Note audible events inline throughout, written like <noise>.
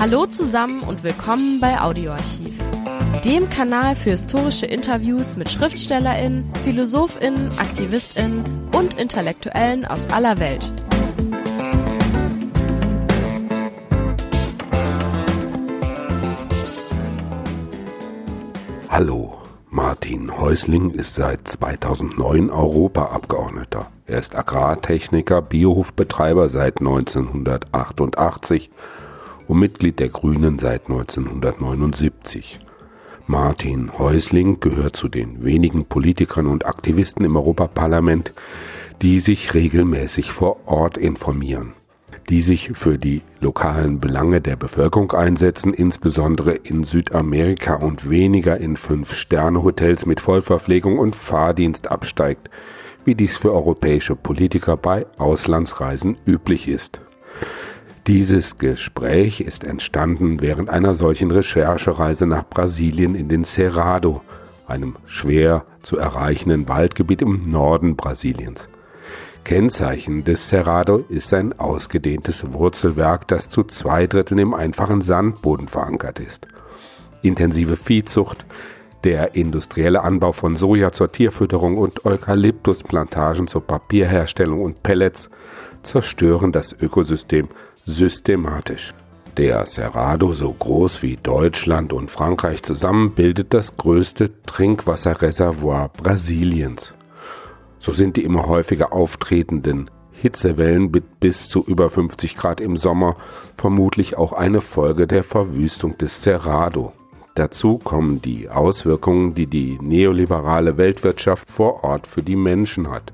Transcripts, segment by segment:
Hallo zusammen und willkommen bei Audioarchiv, dem Kanal für historische Interviews mit Schriftstellerinnen, Philosophinnen, Aktivistinnen und Intellektuellen aus aller Welt. Hallo, Martin Häusling ist seit 2009 Europaabgeordneter. Er ist Agrartechniker, Biohofbetreiber seit 1988 und Mitglied der Grünen seit 1979. Martin Häusling gehört zu den wenigen Politikern und Aktivisten im Europaparlament, die sich regelmäßig vor Ort informieren, die sich für die lokalen Belange der Bevölkerung einsetzen, insbesondere in Südamerika und weniger in Fünf-Sterne-Hotels mit Vollverpflegung und Fahrdienst absteigt, wie dies für europäische Politiker bei Auslandsreisen üblich ist. Dieses Gespräch ist entstanden während einer solchen Recherchereise nach Brasilien in den Cerrado, einem schwer zu erreichenden Waldgebiet im Norden Brasiliens. Kennzeichen des Cerrado ist ein ausgedehntes Wurzelwerk, das zu zwei Dritteln im einfachen Sandboden verankert ist. Intensive Viehzucht, der industrielle Anbau von Soja zur Tierfütterung und Eukalyptusplantagen zur Papierherstellung und Pellets zerstören das Ökosystem systematisch. Der Cerrado, so groß wie Deutschland und Frankreich zusammen, bildet das größte Trinkwasserreservoir Brasiliens. So sind die immer häufiger auftretenden Hitzewellen mit bis zu über 50 Grad im Sommer vermutlich auch eine Folge der Verwüstung des Cerrado. Dazu kommen die Auswirkungen, die die neoliberale Weltwirtschaft vor Ort für die Menschen hat.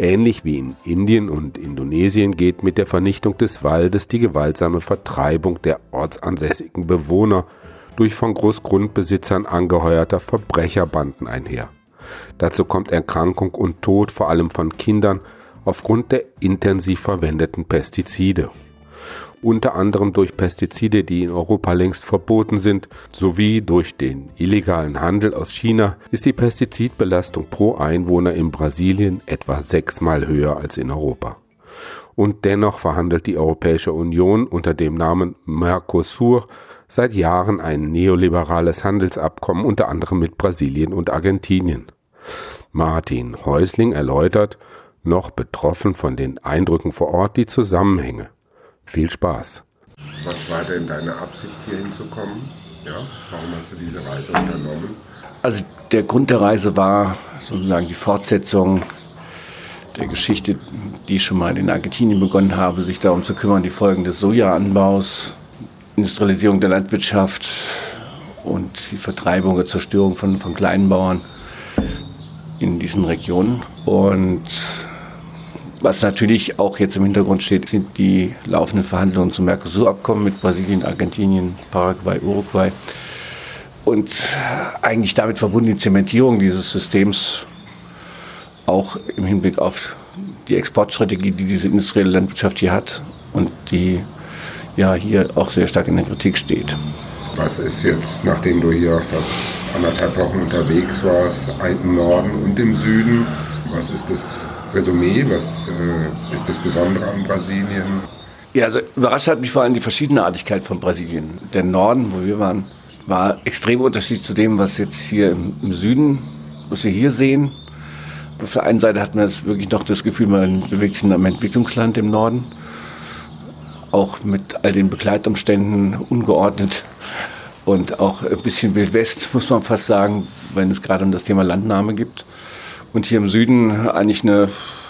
Ähnlich wie in Indien und Indonesien geht mit der Vernichtung des Waldes die gewaltsame Vertreibung der ortsansässigen Bewohner durch von Großgrundbesitzern angeheuerter Verbrecherbanden einher. Dazu kommt Erkrankung und Tod vor allem von Kindern aufgrund der intensiv verwendeten Pestizide unter anderem durch Pestizide, die in Europa längst verboten sind, sowie durch den illegalen Handel aus China, ist die Pestizidbelastung pro Einwohner in Brasilien etwa sechsmal höher als in Europa. Und dennoch verhandelt die Europäische Union unter dem Namen Mercosur seit Jahren ein neoliberales Handelsabkommen unter anderem mit Brasilien und Argentinien. Martin Häusling erläutert, noch betroffen von den Eindrücken vor Ort, die Zusammenhänge. Viel Spaß. Was war denn deine Absicht, hier hinzukommen? Ja, warum hast du diese Reise unternommen? Also der Grund der Reise war sozusagen die Fortsetzung der Geschichte, die ich schon mal in Argentinien begonnen habe, sich darum zu kümmern, die Folgen des Sojaanbaus, Industrialisierung der Landwirtschaft und die Vertreibung und Zerstörung von, von Kleinbauern in diesen Regionen. Und was natürlich auch jetzt im Hintergrund steht, sind die laufenden Verhandlungen zum Mercosur-Abkommen mit Brasilien, Argentinien, Paraguay, Uruguay. Und eigentlich damit verbunden die Zementierung dieses Systems auch im Hinblick auf die Exportstrategie, die diese industrielle Landwirtschaft hier hat und die ja hier auch sehr stark in der Kritik steht. Was ist jetzt, nachdem du hier fast anderthalb Wochen unterwegs warst, im Norden und im Süden, was ist das Resümee? Was äh, ist das Besondere an Brasilien? Ja, also überrascht hat mich vor allem die Verschiedenartigkeit von Brasilien. Der Norden, wo wir waren, war extrem unterschiedlich zu dem, was jetzt hier im, im Süden, was wir hier sehen. Auf der einen Seite hat man jetzt wirklich noch das Gefühl, man bewegt sich in einem Entwicklungsland im Norden. Auch mit all den Begleitumständen ungeordnet und auch ein bisschen Wild West, muss man fast sagen, wenn es gerade um das Thema Landnahme gibt. Und hier im Süden eigentlich eine,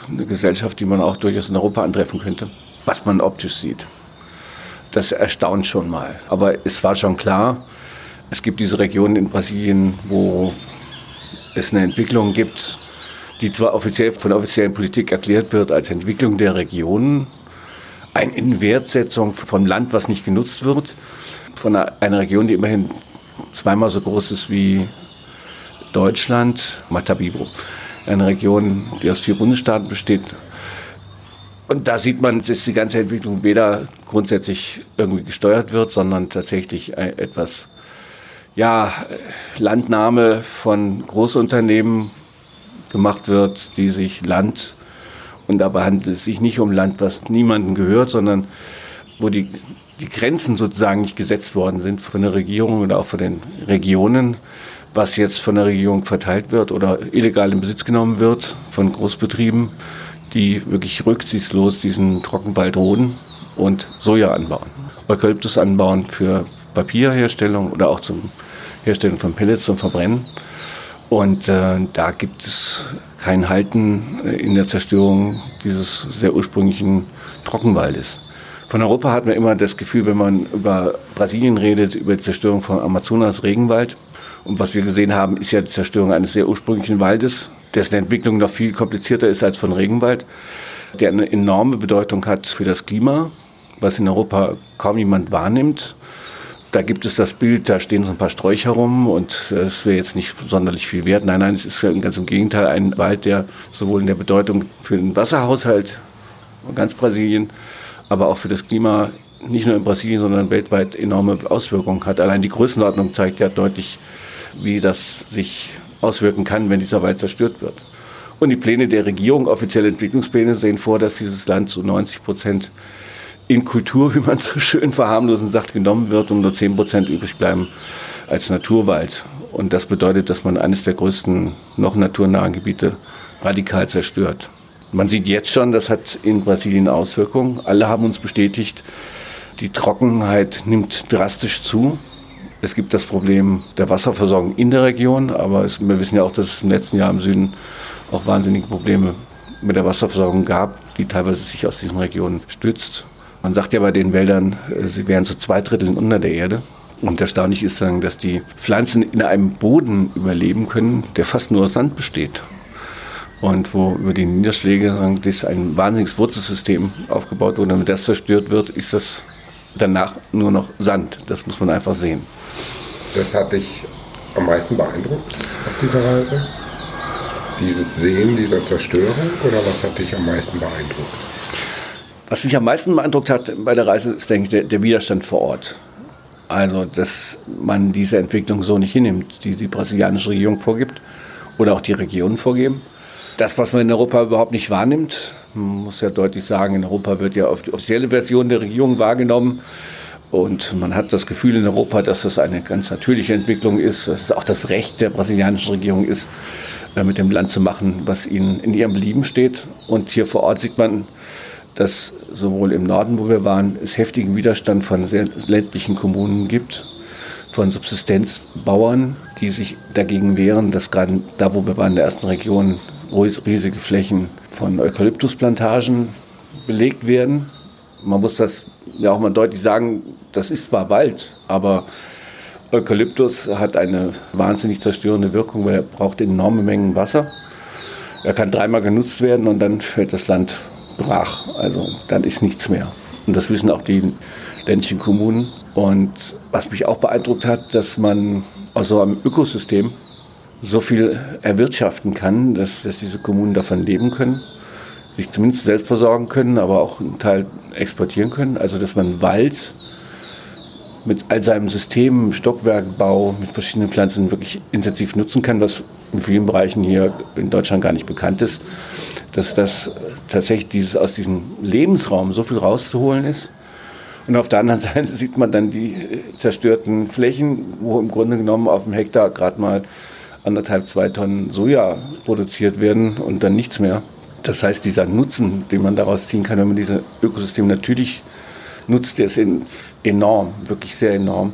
eine Gesellschaft, die man auch durchaus in Europa antreffen könnte, was man optisch sieht. Das erstaunt schon mal. Aber es war schon klar, es gibt diese Regionen in Brasilien, wo es eine Entwicklung gibt, die zwar offiziell von der offiziellen Politik erklärt wird als Entwicklung der Regionen, eine Inwertsetzung von Land, was nicht genutzt wird, von einer Region, die immerhin zweimal so groß ist wie Deutschland, Matabibo eine Region, die aus vier Bundesstaaten besteht. Und da sieht man, dass die ganze Entwicklung weder grundsätzlich irgendwie gesteuert wird, sondern tatsächlich etwas, ja, Landnahme von Großunternehmen gemacht wird, die sich Land, und dabei handelt es sich nicht um Land, was niemandem gehört, sondern wo die, die Grenzen sozusagen nicht gesetzt worden sind von der Regierung oder auch von den Regionen, was jetzt von der Regierung verteilt wird oder illegal in Besitz genommen wird von Großbetrieben, die wirklich rücksichtslos diesen Trockenwald roden und Soja anbauen. Eukalyptus anbauen für Papierherstellung oder auch zum Herstellen von Pellets zum Verbrennen. Und äh, da gibt es kein Halten in der Zerstörung dieses sehr ursprünglichen Trockenwaldes. Von Europa hat man immer das Gefühl, wenn man über Brasilien redet, über die Zerstörung von Amazonas Regenwald. Und was wir gesehen haben, ist ja die Zerstörung eines sehr ursprünglichen Waldes, dessen Entwicklung noch viel komplizierter ist als von Regenwald, der eine enorme Bedeutung hat für das Klima, was in Europa kaum jemand wahrnimmt. Da gibt es das Bild, da stehen so ein paar Sträucher rum und es wäre jetzt nicht sonderlich viel wert. Nein, nein, es ist ganz im Gegenteil ein Wald, der sowohl in der Bedeutung für den Wasserhaushalt ganz Brasilien, aber auch für das Klima nicht nur in Brasilien, sondern weltweit enorme Auswirkungen hat. Allein die Größenordnung zeigt ja deutlich, wie das sich auswirken kann, wenn dieser Wald zerstört wird. Und die Pläne der Regierung, offizielle Entwicklungspläne, sehen vor, dass dieses Land zu 90 Prozent in Kultur, <laughs> wie man so schön verharmlosen sagt, genommen wird und nur 10 Prozent übrig bleiben als Naturwald. Und das bedeutet, dass man eines der größten noch naturnahen Gebiete radikal zerstört. Man sieht jetzt schon, das hat in Brasilien Auswirkungen. Alle haben uns bestätigt, die Trockenheit nimmt drastisch zu. Es gibt das Problem der Wasserversorgung in der Region, aber es, wir wissen ja auch, dass es im letzten Jahr im Süden auch wahnsinnige Probleme mit der Wasserversorgung gab, die teilweise sich aus diesen Regionen stützt. Man sagt ja bei den Wäldern, äh, sie wären zu zwei Dritteln unter der Erde. Und erstaunlich ist dann, dass die Pflanzen in einem Boden überleben können, der fast nur aus Sand besteht. Und wo über die Niederschläge ein wahnsinniges Wurzelsystem aufgebaut wurde. Und wenn das zerstört wird, ist das danach nur noch Sand. Das muss man einfach sehen. Das hat dich am meisten beeindruckt auf dieser Reise? Dieses Sehen dieser Zerstörung oder was hat dich am meisten beeindruckt? Was mich am meisten beeindruckt hat bei der Reise, ist, denke ich, der, der Widerstand vor Ort. Also, dass man diese Entwicklung so nicht hinnimmt, die die brasilianische Regierung vorgibt oder auch die Regionen vorgeben. Das, was man in Europa überhaupt nicht wahrnimmt, man muss ja deutlich sagen, in Europa wird ja auf die offizielle Version der Regierung wahrgenommen. Und man hat das Gefühl in Europa, dass das eine ganz natürliche Entwicklung ist, dass es auch das Recht der brasilianischen Regierung ist, äh, mit dem Land zu machen, was ihnen in ihrem Belieben steht. Und hier vor Ort sieht man, dass sowohl im Norden, wo wir waren, es heftigen Widerstand von sehr ländlichen Kommunen gibt, von Subsistenzbauern, die sich dagegen wehren, dass gerade da, wo wir waren, in der ersten Region, riesige Flächen von Eukalyptusplantagen belegt werden. Man muss das ja auch mal deutlich sagen, das ist zwar Wald, aber Eukalyptus hat eine wahnsinnig zerstörende Wirkung, weil er braucht enorme Mengen Wasser. Er kann dreimal genutzt werden und dann fällt das Land brach. Also dann ist nichts mehr. Und das wissen auch die ländlichen Kommunen. Und was mich auch beeindruckt hat, dass man aus so einem Ökosystem so viel erwirtschaften kann, dass, dass diese Kommunen davon leben können, sich zumindest selbst versorgen können, aber auch einen Teil exportieren können. Also dass man Wald mit all seinem System, Stockwerkbau, mit verschiedenen Pflanzen wirklich intensiv nutzen kann, was in vielen Bereichen hier in Deutschland gar nicht bekannt ist, dass das tatsächlich dieses, aus diesem Lebensraum so viel rauszuholen ist. Und auf der anderen <laughs> Seite sieht man dann die zerstörten Flächen, wo im Grunde genommen auf dem Hektar gerade mal anderthalb, zwei Tonnen Soja produziert werden und dann nichts mehr. Das heißt, dieser Nutzen, den man daraus ziehen kann, wenn man dieses Ökosystem natürlich nutzt, der ist enorm, wirklich sehr enorm.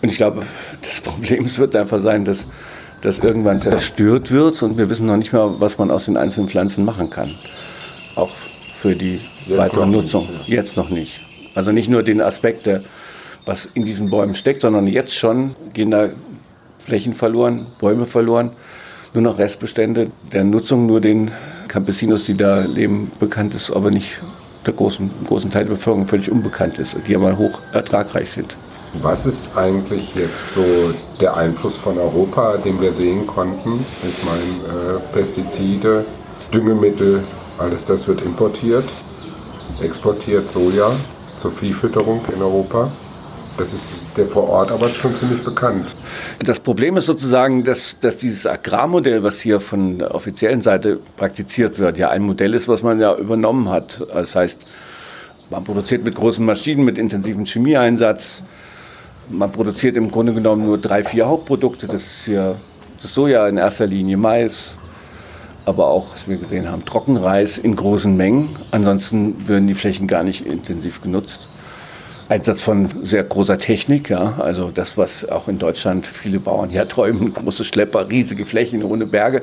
Und ich glaube, das <laughs> Problem wird einfach sein, dass das irgendwann zerstört wird und wir wissen noch nicht mal, was man aus den einzelnen Pflanzen machen kann. Auch für die Jetzt weitere Nutzung. Nicht, ja. Jetzt noch nicht. Also nicht nur den Aspekt, der, was in diesen Bäumen steckt, sondern jetzt schon gehen da Flächen verloren, Bäume verloren, nur noch Restbestände der Nutzung, nur den Campesinos, die da leben, bekannt ist, aber nicht der großen, großen Teil der Bevölkerung völlig unbekannt ist, die aber hoch ertragreich sind. Was ist eigentlich jetzt so der Einfluss von Europa, den wir sehen konnten? Ich meine, äh, Pestizide, Düngemittel, alles das wird importiert, exportiert Soja zur Viehfütterung in Europa. Das ist der vor Ort aber schon ziemlich bekannt. Das Problem ist sozusagen, dass, dass dieses Agrarmodell, was hier von der offiziellen Seite praktiziert wird, ja ein Modell ist, was man ja übernommen hat. Das heißt, Man produziert mit großen Maschinen, mit intensivem Chemieeinsatz. Man produziert im Grunde genommen nur drei, vier Hauptprodukte. Das ist ja das Soja in erster Linie, Mais, aber auch, was wir gesehen haben, Trockenreis in großen Mengen. Ansonsten würden die Flächen gar nicht intensiv genutzt. Einsatz von sehr großer Technik, ja, also das, was auch in Deutschland viele Bauern ja <laughs> träumen, große Schlepper, riesige Flächen ohne Berge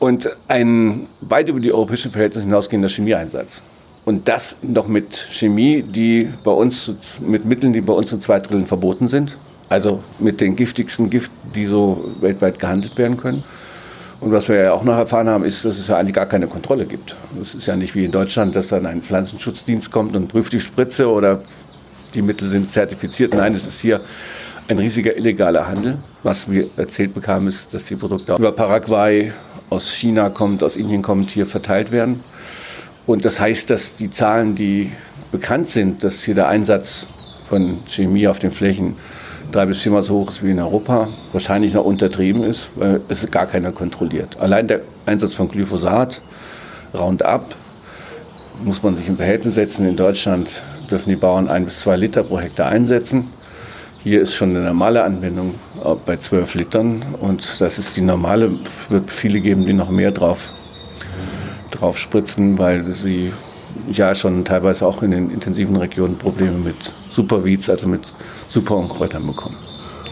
und ein weit über die europäischen Verhältnisse hinausgehender Chemieeinsatz. Und das noch mit Chemie, die bei uns, mit Mitteln, die bei uns in zwei Dritteln verboten sind. Also mit den giftigsten Giften, die so weltweit gehandelt werden können. Und was wir ja auch noch erfahren haben, ist, dass es ja eigentlich gar keine Kontrolle gibt. Es ist ja nicht wie in Deutschland, dass dann ein Pflanzenschutzdienst kommt und prüft die Spritze oder die Mittel sind zertifiziert. Nein, es ist hier ein riesiger illegaler Handel. Was wir erzählt bekamen, ist, dass die Produkte über Paraguay, aus China kommt, aus Indien kommt, hier verteilt werden. Und das heißt, dass die Zahlen, die bekannt sind, dass hier der Einsatz von Chemie auf den Flächen drei bis viermal so hoch ist wie in Europa, wahrscheinlich noch untertrieben ist, weil es gar keiner kontrolliert. Allein der Einsatz von Glyphosat, Roundup, muss man sich im Verhältnis setzen. In Deutschland dürfen die Bauern ein bis zwei Liter pro Hektar einsetzen. Hier ist schon eine normale Anwendung bei 12 Litern und das ist die normale. Es wird viele geben, die noch mehr drauf, drauf spritzen, weil sie ja schon teilweise auch in den intensiven Regionen Probleme mit Superweeds, also mit Superunkräutern bekommen.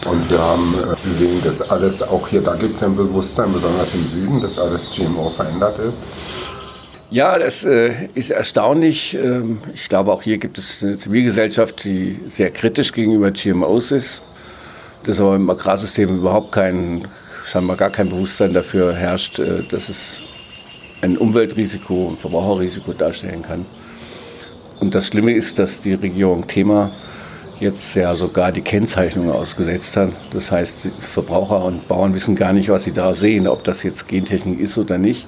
Und wir haben äh, gesehen, dass alles, auch hier, da gibt es ein Bewusstsein, besonders im Süden, dass alles GMO verändert ist. Ja, das äh, ist erstaunlich. Ähm, ich glaube, auch hier gibt es eine Zivilgesellschaft, die sehr kritisch gegenüber GMOs ist. Dass aber im Agrarsystem überhaupt kein, scheinbar gar kein Bewusstsein dafür herrscht, äh, dass es ein Umweltrisiko, ein Verbraucherrisiko darstellen kann. Und das Schlimme ist, dass die Regierung Thema jetzt ja sogar die Kennzeichnung ausgesetzt hat. Das heißt, Verbraucher und Bauern wissen gar nicht, was sie da sehen, ob das jetzt Gentechnik ist oder nicht.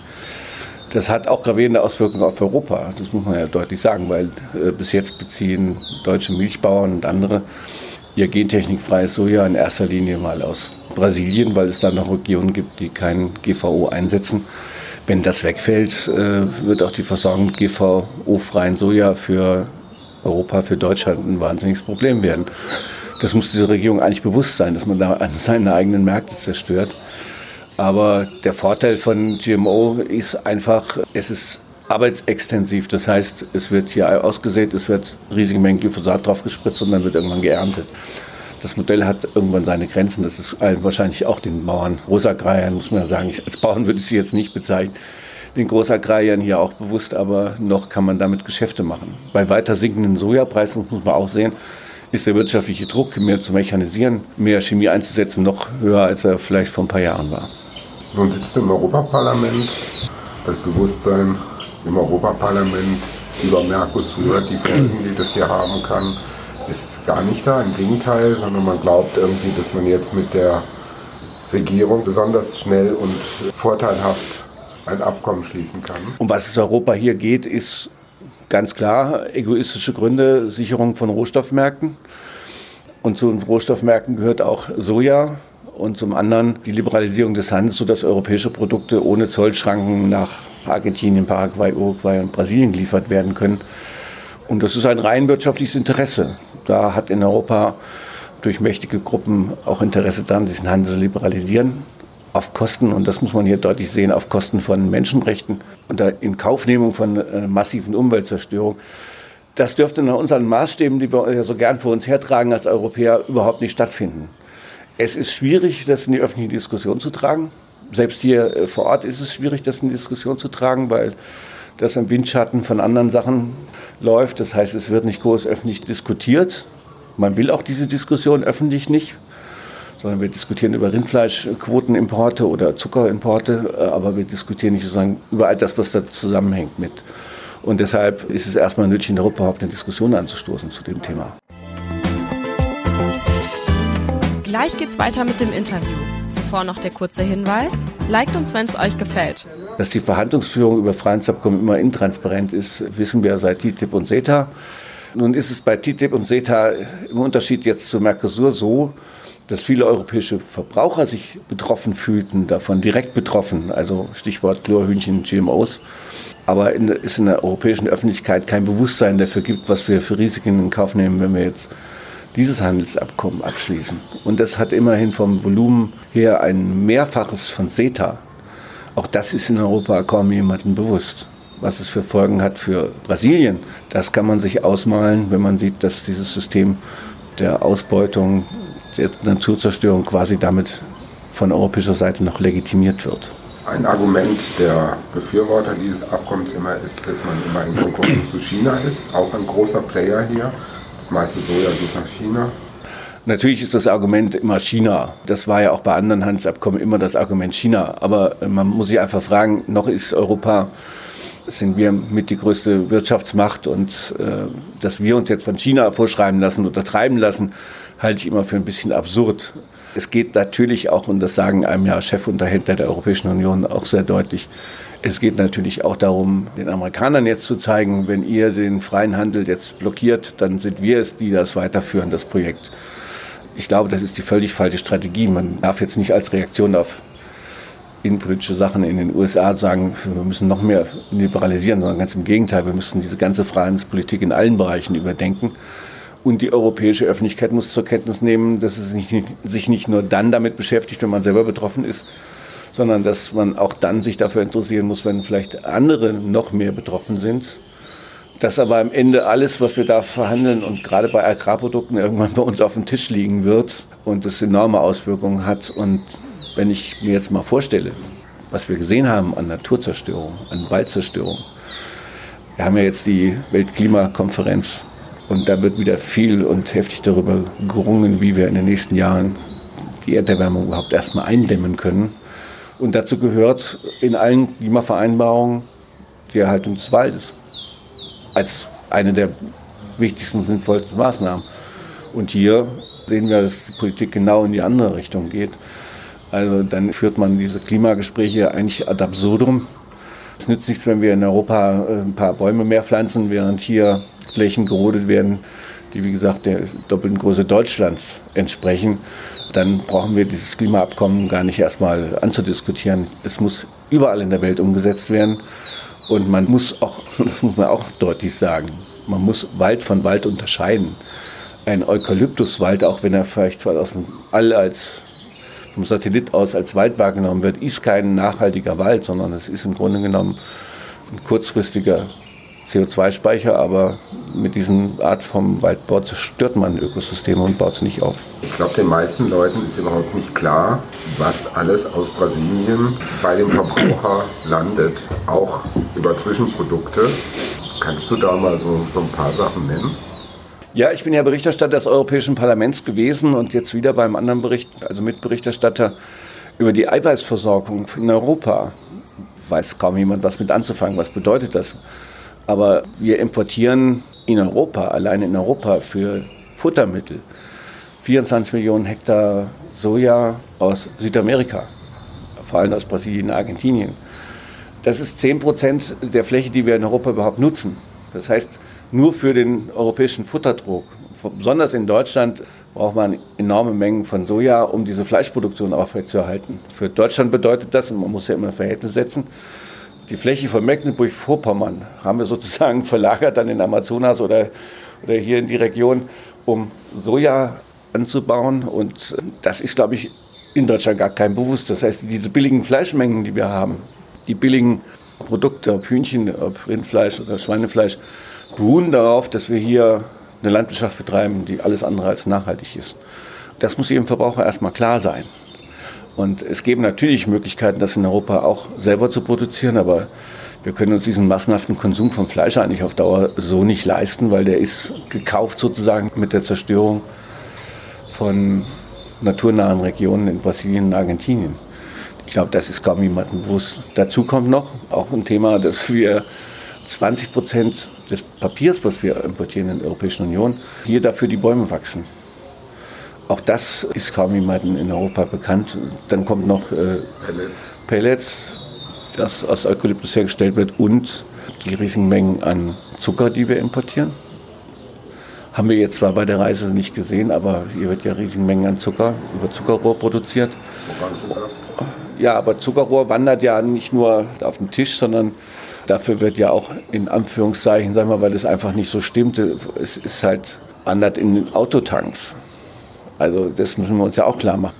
Das hat auch gravierende Auswirkungen auf Europa. Das muss man ja deutlich sagen, weil äh, bis jetzt beziehen deutsche Milchbauern und andere ihr gentechnikfreies Soja in erster Linie mal aus Brasilien, weil es da noch Regionen gibt, die kein GVO einsetzen. Wenn das wegfällt, äh, wird auch die Versorgung mit GVO-freien Soja für Europa, für Deutschland ein wahnsinniges Problem werden. Das muss diese Regierung eigentlich bewusst sein, dass man da seine eigenen Märkte zerstört. Aber der Vorteil von GMO ist einfach, es ist arbeitsextensiv. Das heißt, es wird hier ausgesät, es wird riesige Mengen Glyphosat drauf gespritzt und dann wird irgendwann geerntet. Das Modell hat irgendwann seine Grenzen. Das ist wahrscheinlich auch den Bauern, Großagrariern, muss man ja sagen. Als Bauern würde ich sie jetzt nicht bezeichnen. Den Großagrariern hier auch bewusst, aber noch kann man damit Geschäfte machen. Bei weiter sinkenden Sojapreisen muss man auch sehen, ist der wirtschaftliche Druck, mehr zu mechanisieren, mehr Chemie einzusetzen, noch höher, als er vielleicht vor ein paar Jahren war. Nun sitzt du im Europaparlament. Das Bewusstsein im Europaparlament über Mercosur, die Folgen, die das hier haben kann, ist gar nicht da. Im Gegenteil, sondern man glaubt irgendwie, dass man jetzt mit der Regierung besonders schnell und vorteilhaft ein Abkommen schließen kann. Um was es Europa hier geht, ist ganz klar egoistische Gründe, Sicherung von Rohstoffmärkten. Und zu den Rohstoffmärkten gehört auch Soja, und zum anderen die Liberalisierung des Handels, sodass europäische Produkte ohne Zollschranken nach Argentinien, Paraguay, Uruguay und Brasilien geliefert werden können. Und das ist ein rein wirtschaftliches Interesse. Da hat in Europa durch mächtige Gruppen auch Interesse daran, diesen Handel zu liberalisieren. Auf Kosten, und das muss man hier deutlich sehen, auf Kosten von Menschenrechten und in Kaufnehmung von äh, massiven Umweltzerstörung. Das dürfte nach unseren Maßstäben, die wir so gern vor uns hertragen als Europäer, überhaupt nicht stattfinden. Es ist schwierig, das in die öffentliche Diskussion zu tragen. Selbst hier äh, vor Ort ist es schwierig, das in die Diskussion zu tragen, weil das im Windschatten von anderen Sachen läuft. Das heißt, es wird nicht groß öffentlich diskutiert. Man will auch diese Diskussion öffentlich nicht, sondern wir diskutieren über Rindfleischquotenimporte oder Zuckerimporte, äh, aber wir diskutieren nicht sozusagen über all das, was da zusammenhängt mit. Und deshalb ist es erstmal nötig, in Europa überhaupt eine Diskussion anzustoßen zu dem Thema. Gleich geht's weiter mit dem Interview. Zuvor noch der kurze Hinweis. Liked uns, wenn es euch gefällt. Dass die Verhandlungsführung über Freihandelsabkommen immer intransparent ist, wissen wir seit TTIP und CETA. Nun ist es bei TTIP und CETA im Unterschied jetzt zu Mercosur so, dass viele europäische Verbraucher sich betroffen fühlten, davon direkt betroffen, also Stichwort Chlorhühnchen, GMOs. aber in, es in der europäischen Öffentlichkeit kein Bewusstsein dafür gibt, was wir für Risiken in Kauf nehmen, wenn wir jetzt dieses Handelsabkommen abschließen. Und das hat immerhin vom Volumen her ein Mehrfaches von CETA. Auch das ist in Europa kaum jemandem bewusst. Was es für Folgen hat für Brasilien, das kann man sich ausmalen, wenn man sieht, dass dieses System der Ausbeutung, der Naturzerstörung quasi damit von europäischer Seite noch legitimiert wird. Ein Argument der Befürworter dieses Abkommens immer ist, dass man immer in Konkurrenz zu China ist, auch ein großer Player hier. Das meiste Soja geht nach China. Natürlich ist das Argument immer China. Das war ja auch bei anderen Handelsabkommen immer das Argument China. Aber man muss sich einfach fragen, noch ist Europa, sind wir mit die größte Wirtschaftsmacht und äh, dass wir uns jetzt von China vorschreiben lassen oder treiben lassen, halte ich immer für ein bisschen absurd. Es geht natürlich auch, und das sagen einem ja Chefunterhändler der Europäischen Union auch sehr deutlich, es geht natürlich auch darum, den Amerikanern jetzt zu zeigen, wenn ihr den freien Handel jetzt blockiert, dann sind wir es, die das weiterführen, das Projekt. Ich glaube, das ist die völlig falsche Strategie. Man darf jetzt nicht als Reaktion auf innenpolitische Sachen in den USA sagen, wir müssen noch mehr liberalisieren, sondern ganz im Gegenteil, wir müssen diese ganze Freihandelspolitik in allen Bereichen überdenken. Und die europäische Öffentlichkeit muss zur Kenntnis nehmen, dass es sich nicht nur dann damit beschäftigt, wenn man selber betroffen ist, sondern dass man auch dann sich dafür interessieren muss, wenn vielleicht andere noch mehr betroffen sind. Dass aber am Ende alles, was wir da verhandeln und gerade bei Agrarprodukten irgendwann bei uns auf dem Tisch liegen wird und es enorme Auswirkungen hat. Und wenn ich mir jetzt mal vorstelle, was wir gesehen haben an Naturzerstörung, an Waldzerstörung, wir haben ja jetzt die Weltklimakonferenz und da wird wieder viel und heftig darüber gerungen, wie wir in den nächsten Jahren die Erderwärmung überhaupt erstmal eindämmen können. Und dazu gehört in allen Klimavereinbarungen die Erhaltung des Waldes als eine der wichtigsten und sinnvollsten Maßnahmen. Und hier sehen wir, dass die Politik genau in die andere Richtung geht. Also dann führt man diese Klimagespräche eigentlich ad absurdum. Es nützt nichts, wenn wir in Europa ein paar Bäume mehr pflanzen, während hier Flächen gerodet werden, die wie gesagt der doppelten Größe Deutschlands entsprechen, dann brauchen wir dieses Klimaabkommen gar nicht erstmal anzudiskutieren. Es muss überall in der Welt umgesetzt werden und man muss auch, <laughs> das muss man auch deutlich sagen, man muss Wald von Wald unterscheiden. Ein Eukalyptuswald, auch wenn er vielleicht aus dem All als vom Satellit aus als Wald wahrgenommen wird, ist kein nachhaltiger Wald, sondern es ist im Grunde genommen ein kurzfristiger CO2-Speicher, aber mit diesem Art vom Waldbau zerstört man Ökosysteme und baut es nicht auf. Ich glaube, den meisten Leuten ist überhaupt nicht klar, was alles aus Brasilien bei dem Verbraucher landet, auch über Zwischenprodukte. Kannst du da mal so, so ein paar Sachen nennen? Ja, ich bin ja Berichterstatter des Europäischen Parlaments gewesen und jetzt wieder beim anderen Bericht, also Mitberichterstatter über die Eiweißversorgung in Europa. Weiß kaum jemand, was mit anzufangen. Was bedeutet das? Aber wir importieren in Europa, allein in Europa für Futtermittel, 24 Millionen Hektar Soja aus Südamerika, vor allem aus Brasilien und Argentinien. Das ist 10 Prozent der Fläche, die wir in Europa überhaupt nutzen. Das heißt, nur für den europäischen Futterdruck, besonders in Deutschland, braucht man enorme Mengen von Soja, um diese Fleischproduktion aufrechtzuerhalten. Für Deutschland bedeutet das, und man muss ja immer ein Verhältnis setzen, die Fläche von Mecklenburg-Vorpommern haben wir sozusagen <laughs> verlagert dann in Amazonas oder, oder hier in die Region, um Soja anzubauen. Und das ist, glaube ich, in Deutschland gar kein Bewusst. Das heißt, diese billigen Fleischmengen, die wir haben, die billigen Produkte, ob Hühnchen, ob Rindfleisch oder Schweinefleisch, beruhen darauf, dass wir hier eine Landwirtschaft betreiben, die alles andere als nachhaltig ist. Das muss jedem Verbraucher erstmal klar sein. Und es gäbe natürlich Möglichkeiten, das in Europa auch selber zu produzieren, aber wir können uns diesen massenhaften Konsum von Fleisch eigentlich auf Dauer so nicht leisten, weil der ist gekauft sozusagen mit der Zerstörung von naturnahen Regionen in Brasilien und Argentinien. Ich glaube, das ist kaum jemandem bewusst. Dazu kommt noch auch ein Thema, dass wir 20 Prozent des Papiers, was wir importieren in der Europäischen Union, hier dafür die Bäume wachsen. Auch das ist kaum jemandem in Europa bekannt. Dann kommt noch äh, Pellets. Pellets, das aus Eukalyptus hergestellt wird und die riesigen Mengen an Zucker, die wir importieren. Haben wir jetzt zwar bei der Reise nicht gesehen, aber hier wird ja riesige Mengen an Zucker über Zuckerrohr produziert. Ja, aber Zuckerrohr wandert ja nicht nur auf den Tisch, sondern Dafür wird ja auch in Anführungszeichen, sagen wir, weil es einfach nicht so stimmte, es ist halt wandert in den Autotanks. Also das müssen wir uns ja auch klar machen.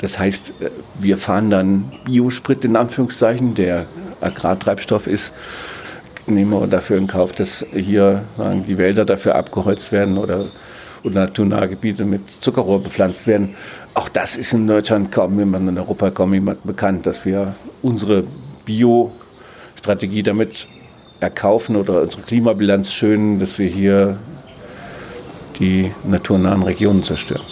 Das heißt, wir fahren dann Biosprit in Anführungszeichen, der Agrartreibstoff ist, nehmen wir dafür in Kauf, dass hier sagen, die Wälder dafür abgeholzt werden oder, oder naturnahe Gebiete mit Zuckerrohr bepflanzt werden. Auch das ist in Deutschland kaum jemand, in Europa kaum jemand bekannt, dass wir unsere Bio-Strategie damit erkaufen oder unsere Klimabilanz schönen, dass wir hier die naturnahen Regionen zerstören.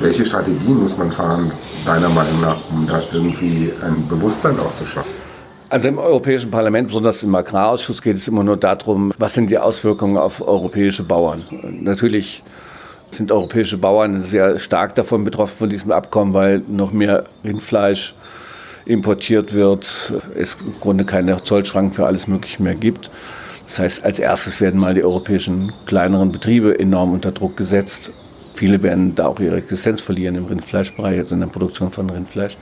Welche Strategien muss man fahren, deiner Meinung nach, um da irgendwie ein Bewusstsein auch zu schaffen? Also im Europäischen Parlament, besonders im Agrarausschuss, geht es immer nur darum, was sind die Auswirkungen auf europäische Bauern. Natürlich sind europäische Bauern sehr stark davon betroffen von diesem Abkommen, weil noch mehr Rindfleisch importiert wird, es im Grunde keine Zollschranken für alles Mögliche mehr gibt. Das heißt, als erstes werden mal die europäischen kleineren Betriebe enorm unter Druck gesetzt. Viele werden da auch ihre Existenz verlieren im Rindfleischbereich, also in der Produktion von Rindfleisch.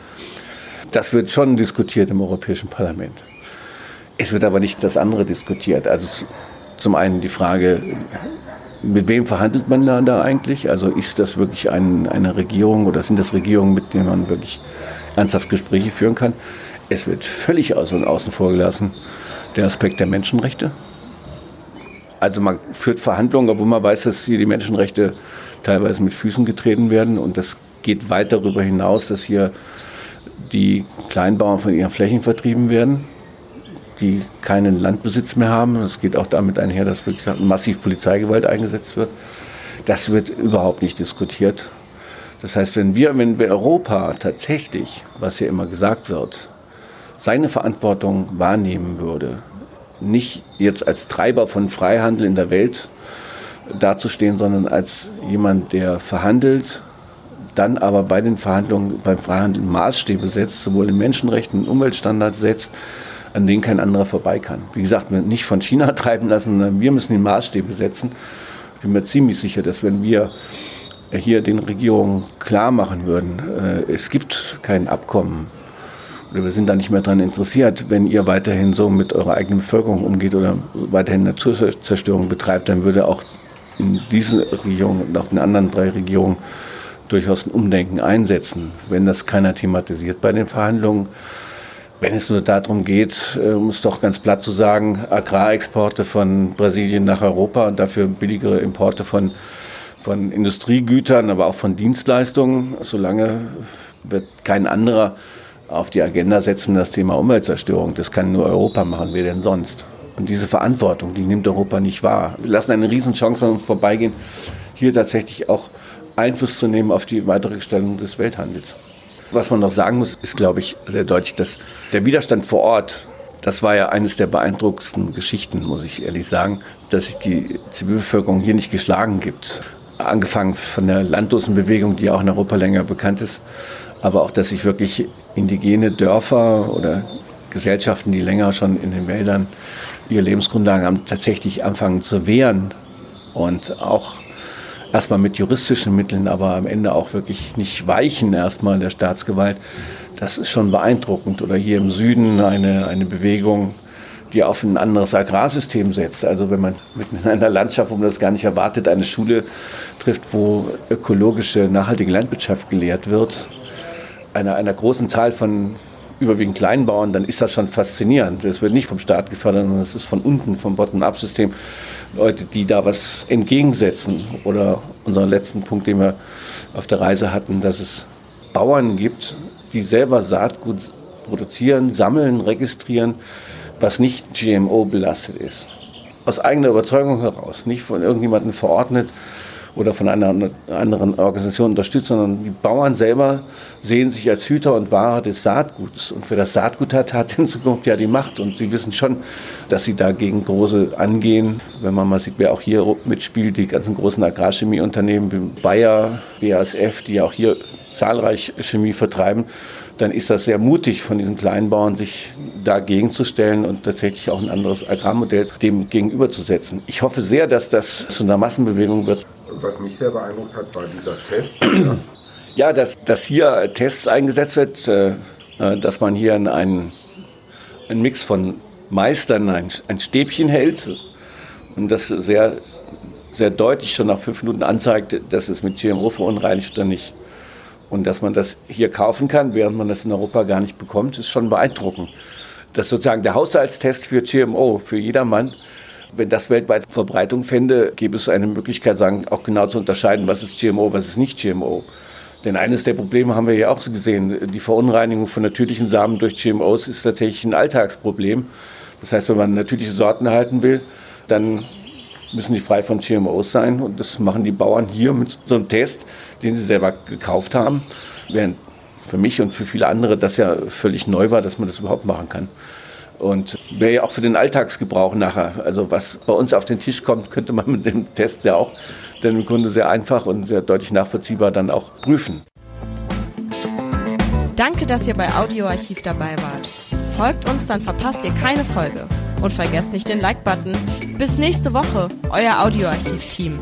Das wird schon diskutiert im Europäischen Parlament. Es wird aber nicht das andere diskutiert. Also zum einen die Frage, mit wem verhandelt man da, da eigentlich? Also ist das wirklich ein, eine Regierung oder sind das Regierungen, mit denen man wirklich ernsthaft Gespräche führen kann? Es wird völlig außen, außen vor gelassen der Aspekt der Menschenrechte. Also man führt Verhandlungen, obwohl man weiß, dass hier die Menschenrechte teilweise mit Füßen getreten werden. Und das geht weit darüber hinaus, dass hier die Kleinbauern von ihren Flächen vertrieben werden, die keinen Landbesitz mehr haben. Es geht auch damit einher, dass wirklich massiv Polizeigewalt eingesetzt wird. Das wird überhaupt nicht diskutiert. Das heißt, wenn wir, wenn wir Europa tatsächlich, was hier immer gesagt wird, seine Verantwortung wahrnehmen würde, nicht jetzt als Treiber von Freihandel in der Welt dazustehen, sondern als jemand, der verhandelt, dann aber bei den Verhandlungen beim Freihandel Maßstäbe setzt, sowohl in Menschenrechten und Umweltstandards setzt, an denen kein anderer vorbei kann. Wie gesagt, nicht von China <laughs> treiben lassen, sondern wir müssen die Maßstäbe setzen. Ich bin mir ziemlich sicher, dass wenn wir hier den Regierungen klar machen würden, äh, es gibt kein Abkommen wir sind da nicht mehr daran interessiert, wenn ihr weiterhin so mit eurer eigenen Bevölkerung umgeht oder weiterhin Naturzerstörung betreibt, dann würde auch in diesen Regierungen und auch in anderen drei Regierungen durchaus ein Umdenken einsetzen, wenn das keiner thematisiert bei den Verhandlungen. Wenn es nur darum geht, äh, um es doch ganz platt zu sagen, Agrarexporte von Brasilien nach Europa und dafür billigere Importe von, von Industriegütern, aber auch von Dienstleistungen, solange wird kein anderer auf die Agenda setzen, das Thema Umweltzerstörung. Das kann nur Europa machen, wer denn sonst? Und diese Verantwortung, die nimmt Europa nicht wahr. Wir lassen eine Riesenchance an uns vorbeigehen, hier tatsächlich auch Einfluss zu nehmen auf die weitere Gestaltung des Welthandels. Was man noch sagen muss, ist, glaube ich, sehr deutlich, dass der Widerstand vor Ort, das war ja eines der beeindruckendsten Geschichten, muss ich ehrlich sagen, dass sich die Zivilbevölkerung hier nicht geschlagen gibt. Angefangen von der Landlosenbewegung, die auch in Europa länger bekannt ist, aber auch, dass sich wirklich indigene Dörfer oder Gesellschaften, die länger schon in den Wäldern ihre Lebensgrundlagen haben, tatsächlich anfangen zu wehren und auch erstmal mit juristischen Mitteln, aber am Ende auch wirklich nicht weichen erstmal der Staatsgewalt. Das ist schon beeindruckend. Oder hier im Süden eine, eine Bewegung, die auf ein anderes Agrarsystem setzt. Also wenn man mitten in <laughs> einer Landschaft, wo man das gar nicht erwartet, eine Schule trifft, wo ökologische, nachhaltige Landwirtschaft gelehrt wird, einer, einer großen Zahl von überwiegend Kleinbauern, dann ist das schon faszinierend. Das wird nicht vom Staat gefördert, sondern es ist von unten, vom Bottom-up-System. Leute, die da was entgegensetzen. Oder unseren letzten Punkt, den wir auf der Reise hatten, dass es Bauern gibt, die selber Saatgut produzieren, sammeln, registrieren, was nicht GMO belastet ist. Aus eigener Überzeugung heraus, nicht von irgendjemandem verordnet oder von einer anderen Organisation unterstützt, sondern die Bauern selber sehen sich als Hüter und Wahrer des Saatguts. Und wer das Saatgut hat, hat in Zukunft ja die Macht. Und sie wissen schon, dass sie dagegen große angehen. Wenn man mal sieht, wer auch hier mitspielt, die ganzen großen Agrarchemieunternehmen wie Bayer, BASF, die auch hier zahlreich Chemie vertreiben, dann ist das sehr mutig von diesen Kleinbauern, sich dagegen zu stellen und tatsächlich auch ein anderes Agrarmodell dem gegenüberzusetzen. Ich hoffe sehr, dass das zu einer Massenbewegung wird. Was mich sehr beeindruckt hat, war dieser Test. <clears throat> Ja, dass, dass hier Tests eingesetzt wird, äh, äh, dass man hier einen, einen Mix von Mais dann ein, ein Stäbchen hält und das sehr, sehr deutlich schon nach fünf Minuten anzeigt, dass es mit GMO verunreinigt oder nicht. Und dass man das hier kaufen kann, während man das in Europa gar nicht bekommt, ist schon beeindruckend. Das ist sozusagen der Haushaltstest für GMO, für jedermann. Wenn das weltweit Verbreitung fände, gäbe es eine Möglichkeit, sagen, auch genau zu unterscheiden, was ist GMO, was ist nicht GMO. Denn eines der Probleme haben wir ja auch gesehen. Die Verunreinigung von natürlichen Samen durch GMOs ist tatsächlich ein Alltagsproblem. Das heißt, wenn man natürliche Sorten erhalten will, dann müssen die frei von GMOs sein. Und das machen die Bauern hier mit so einem Test, den sie selber gekauft haben. Während für mich und für viele andere das ja völlig neu war, dass man das überhaupt machen kann. Und wäre ja auch für den Alltagsgebrauch nachher. Also was bei uns auf den Tisch kommt, könnte man mit dem Test ja auch dann im Grunde sehr einfach und sehr deutlich nachvollziehbar dann auch prüfen. Danke, dass ihr bei Audioarchiv dabei wart. Folgt uns, dann verpasst ihr keine Folge. Und vergesst nicht den Like-Button. Bis nächste Woche, euer Audioarchiv-Team.